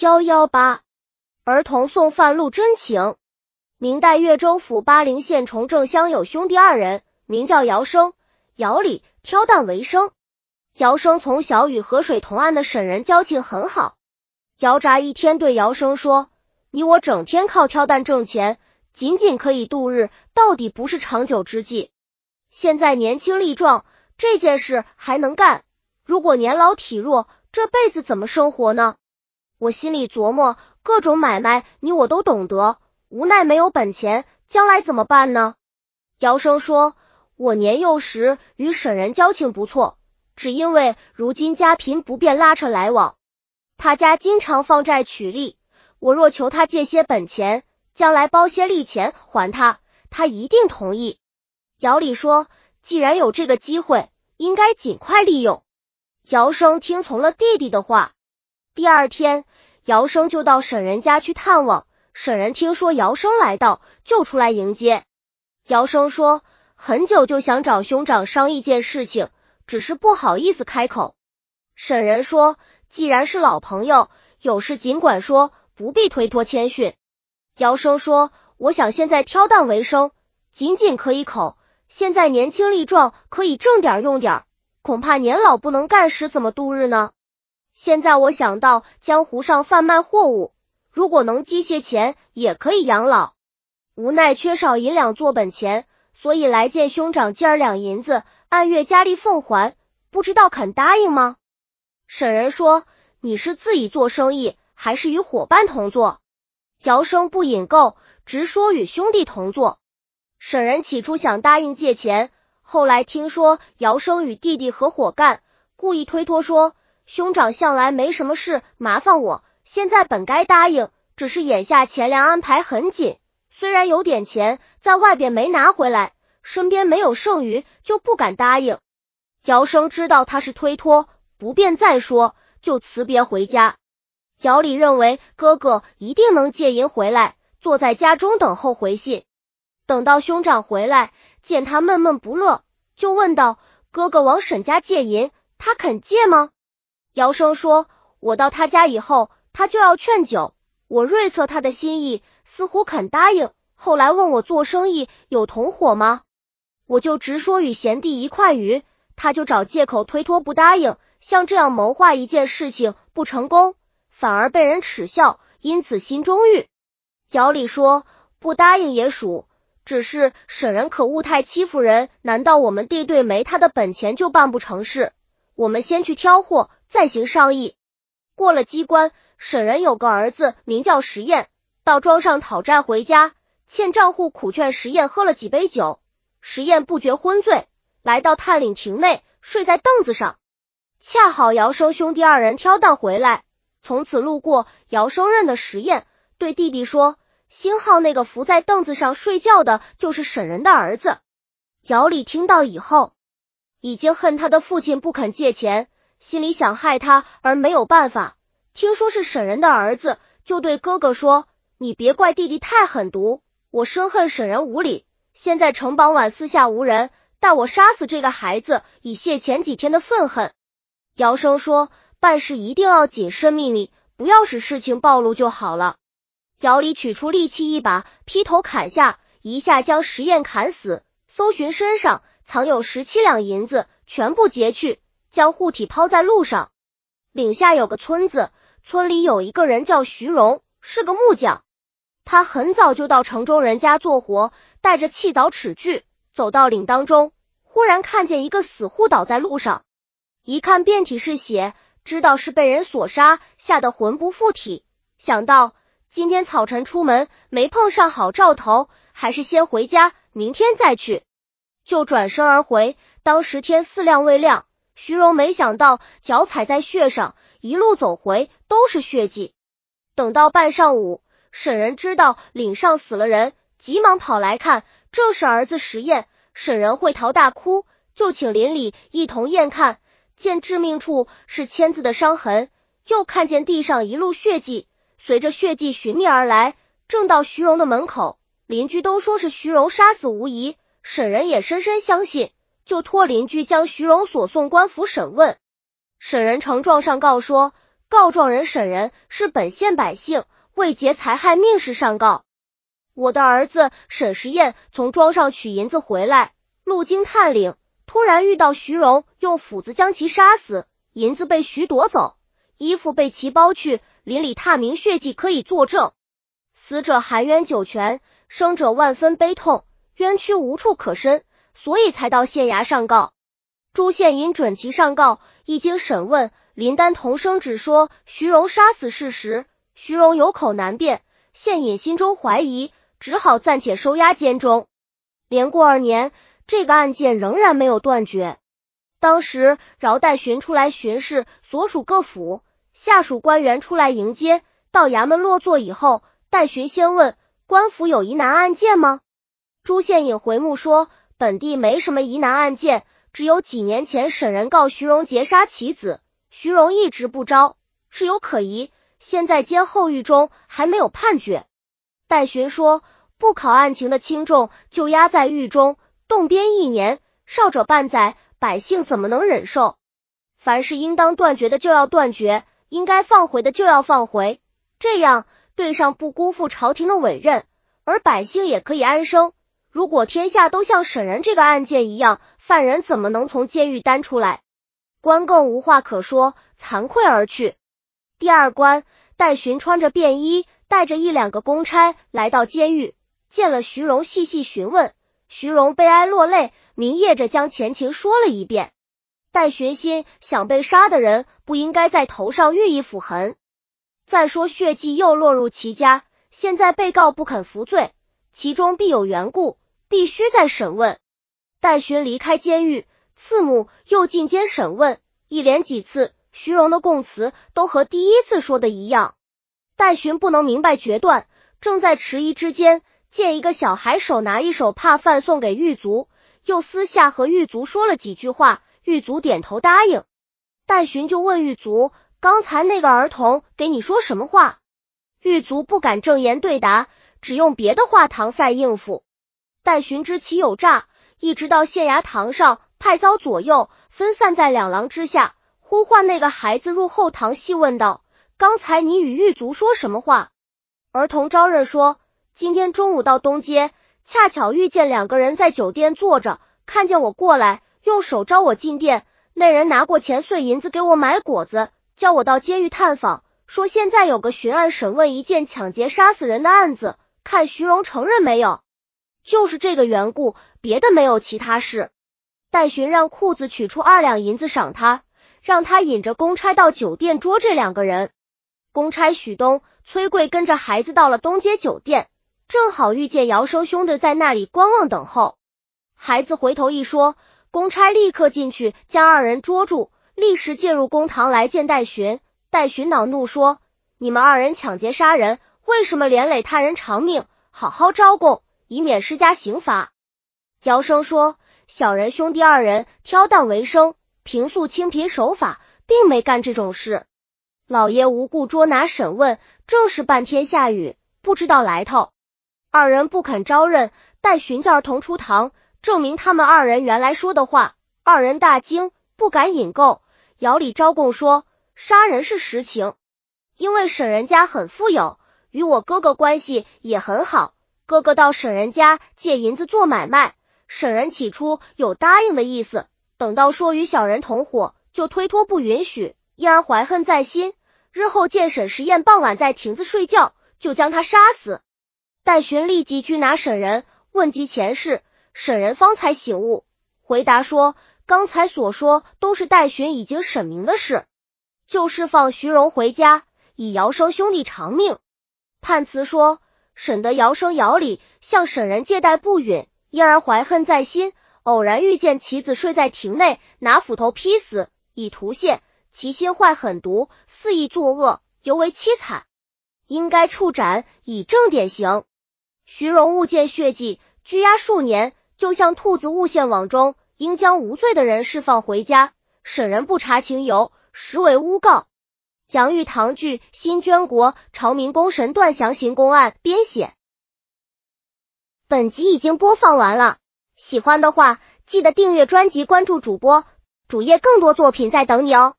幺幺八儿童送饭录真情。明代越州府巴陵县崇正乡有兄弟二人，名叫姚生、姚礼，挑担为生。姚生从小与河水同岸的沈人交情很好。姚札一天对姚生说：“你我整天靠挑担挣钱，仅仅可以度日，到底不是长久之计。现在年轻力壮，这件事还能干；如果年老体弱，这辈子怎么生活呢？”我心里琢磨，各种买卖你我都懂得，无奈没有本钱，将来怎么办呢？姚生说：“我年幼时与沈人交情不错，只因为如今家贫不便拉扯来往，他家经常放债取利，我若求他借些本钱，将来包些利钱还他，他一定同意。”姚礼说：“既然有这个机会，应该尽快利用。”姚生听从了弟弟的话。第二天，姚生就到沈人家去探望。沈人听说姚生来到，就出来迎接。姚生说：“很久就想找兄长商议件事情，只是不好意思开口。”沈人说：“既然是老朋友，有事尽管说，不必推脱谦逊。”姚生说：“我想现在挑担为生，仅仅可以口；现在年轻力壮，可以挣点用点，恐怕年老不能干时，怎么度日呢？”现在我想到江湖上贩卖货物，如果能积些钱，也可以养老。无奈缺少银两做本钱，所以来见兄长借二两银子，按月加利奉还。不知道肯答应吗？沈人说：“你是自己做生意，还是与伙伴同做？”姚生不引购，直说与兄弟同做。沈人起初想答应借钱，后来听说姚生与弟弟合伙干，故意推脱说。兄长向来没什么事麻烦我，现在本该答应，只是眼下钱粮安排很紧，虽然有点钱在外边没拿回来，身边没有剩余，就不敢答应。姚生知道他是推脱，不便再说，就辞别回家。姚礼认为哥哥一定能借银回来，坐在家中等候回信。等到兄长回来，见他闷闷不乐，就问道：“哥哥往沈家借银，他肯借吗？”姚生说：“我到他家以后，他就要劝酒。我瑞测他的心意，似乎肯答应。后来问我做生意有同伙吗？我就直说与贤弟一块鱼，他就找借口推脱不答应。像这样谋划一件事情不成功，反而被人耻笑，因此心中郁。”姚礼说：“不答应也属，只是沈人可恶太欺负人。难道我们地对没他的本钱就办不成事？我们先去挑货。”再行商议。过了机关，沈人有个儿子名叫石彦，到庄上讨债回家，欠账户苦劝石彦喝了几杯酒，石彦不觉昏醉，来到探岭亭内，睡在凳子上。恰好姚生兄弟二人挑担回来，从此路过，姚生认得石彦，对弟弟说：“星号那个伏在凳子上睡觉的，就是沈人的儿子。”姚礼听到以后，已经恨他的父亲不肯借钱。心里想害他，而没有办法。听说是沈人的儿子，就对哥哥说：“你别怪弟弟太狠毒，我深恨沈人无礼。现在城傍晚四下无人，待我杀死这个孩子，以泄前几天的愤恨。”姚生说：“办事一定要谨慎秘密，不要使事情暴露就好了。”姚礼取出利器一把，劈头砍下，一下将石燕砍死。搜寻身上藏有十七两银子，全部劫去。将护体抛在路上，岭下有个村子，村里有一个人叫徐荣，是个木匠。他很早就到城中人家做活，带着气凿尺锯，走到岭当中，忽然看见一个死户倒在路上，一看遍体是血，知道是被人所杀，吓得魂不附体。想到今天早晨出门没碰上好兆头，还是先回家，明天再去，就转身而回。当时天四亮未亮。徐荣没想到脚踩在血上，一路走回都是血迹。等到半上午，沈人知道岭上死了人，急忙跑来看，正是儿子石燕。沈人会逃大哭，就请邻里一同验看，见致命处是签字的伤痕，又看见地上一路血迹，随着血迹寻觅而来，正到徐荣的门口。邻居都说是徐荣杀死无疑，沈人也深深相信。就托邻居将徐荣所送官府审问，沈仁呈状上告说，告状人沈仁是本县百姓，为劫财害命事上告。我的儿子沈时彦从庄上取银子回来，路经探岭，突然遇到徐荣，用斧子将其杀死，银子被徐夺走，衣服被其剥去，邻里踏明血迹可以作证。死者含冤九泉，生者万分悲痛，冤屈无处可伸，所以才到县衙上告。朱县尹准其上告，一经审问，林丹同声只说徐荣杀死事实，徐荣有口难辩，县尹心中怀疑，只好暂且收押监中。连过二年，这个案件仍然没有断绝。当时饶代巡出来巡视，所属各府下属官员出来迎接，到衙门落座以后。代巡先问官府有疑难案件吗？朱县尹回目说，本地没什么疑难案件，只有几年前沈仁告徐荣劫杀其子，徐荣一直不招，是有可疑。现在监候狱中，还没有判决。戴巡说，不考案情的轻重，就押在狱中动鞭一年，少者半载，百姓怎么能忍受？凡是应当断绝的就要断绝，应该放回的就要放回，这样。对上不辜负朝廷的委任，而百姓也可以安生。如果天下都像沈人这个案件一样，犯人怎么能从监狱单出来？官更无话可说，惭愧而去。第二关，戴巡穿着便衣，带着一两个公差来到监狱，见了徐荣，细细询问。徐荣悲哀落泪，明夜着将前情说了一遍。戴巡心想，被杀的人不应该在头上寓意斧痕。再说血迹又落入其家，现在被告不肯服罪，其中必有缘故，必须再审问。待寻离开监狱，次母又进监审问，一连几次，徐荣的供词都和第一次说的一样。戴寻不能明白决断，正在迟疑之间，见一个小孩手拿一手帕饭送给狱卒，又私下和狱卒说了几句话，狱卒点头答应。戴寻就问狱卒。刚才那个儿童给你说什么话？狱卒不敢正言对答，只用别的话搪塞应付。待寻知其有诈，一直到县衙堂上，派遭左右分散在两廊之下，呼唤那个孩子入后堂，细问道：“刚才你与狱卒说什么话？”儿童招认说：“今天中午到东街，恰巧遇见两个人在酒店坐着，看见我过来，用手招我进店。那人拿过钱碎银子给我买果子。”叫我到监狱探访，说现在有个巡案审问一件抢劫杀死人的案子，看徐荣承认没有。就是这个缘故，别的没有其他事。戴巡让裤子取出二两银子赏他，让他引着公差到酒店捉这两个人。公差许东、崔贵跟着孩子到了东街酒店，正好遇见姚生兄弟在那里观望等候。孩子回头一说，公差立刻进去将二人捉住。立时进入公堂来见戴巡，戴巡恼怒说：“你们二人抢劫杀人，为什么连累他人偿命？好好招供，以免施加刑罚。”姚生说：“小人兄弟二人挑担为生，平素清贫守法，并没干这种事。老爷无故捉拿审问，正是半天下雨，不知道来头。二人不肯招认，待寻叫儿童出堂，证明他们二人原来说的话。二人大惊，不敢引购。”姚里招供说，杀人是实情，因为沈人家很富有，与我哥哥关系也很好。哥哥到沈人家借银子做买卖，沈人起初有答应的意思，等到说与小人同伙，就推脱不允许，因而怀恨在心。日后见沈时宴傍晚在亭子睡觉，就将他杀死。戴巡立即拘拿沈人，问及前事，沈人方才醒悟，回答说。刚才所说都是戴巡已经审明的事，就释放徐荣回家，以姚生兄弟偿命。判词说，沈得姚生姚礼向沈人借贷不允，因而怀恨在心，偶然遇见其子睡在亭内，拿斧头劈死，以图泄，其心坏狠毒，肆意作恶，尤为凄惨，应该处斩，以正典刑。徐荣误见血迹，拘押数年，就像兔子误陷网中。应将无罪的人释放回家。沈人不查情由，实为诬告。杨玉堂剧《新捐国朝明宫神断详行公案》编写。本集已经播放完了，喜欢的话记得订阅专辑，关注主播主页，更多作品在等你哦。